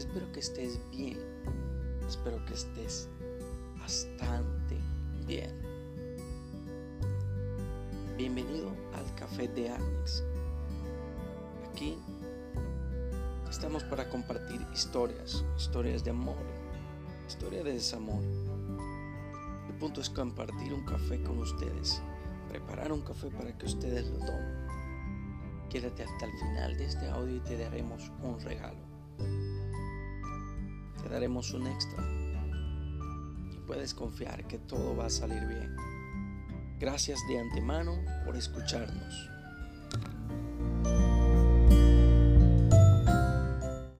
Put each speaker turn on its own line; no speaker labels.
Espero que estés bien. Espero que estés bastante bien. Bienvenido al Café de Agnes. Aquí estamos para compartir historias, historias de amor, historias de desamor. El punto es compartir un café con ustedes, preparar un café para que ustedes lo tomen. Quédate hasta el final de este audio y te daremos un regalo daremos un extra. Y puedes confiar que todo va a salir bien. Gracias de antemano por escucharnos.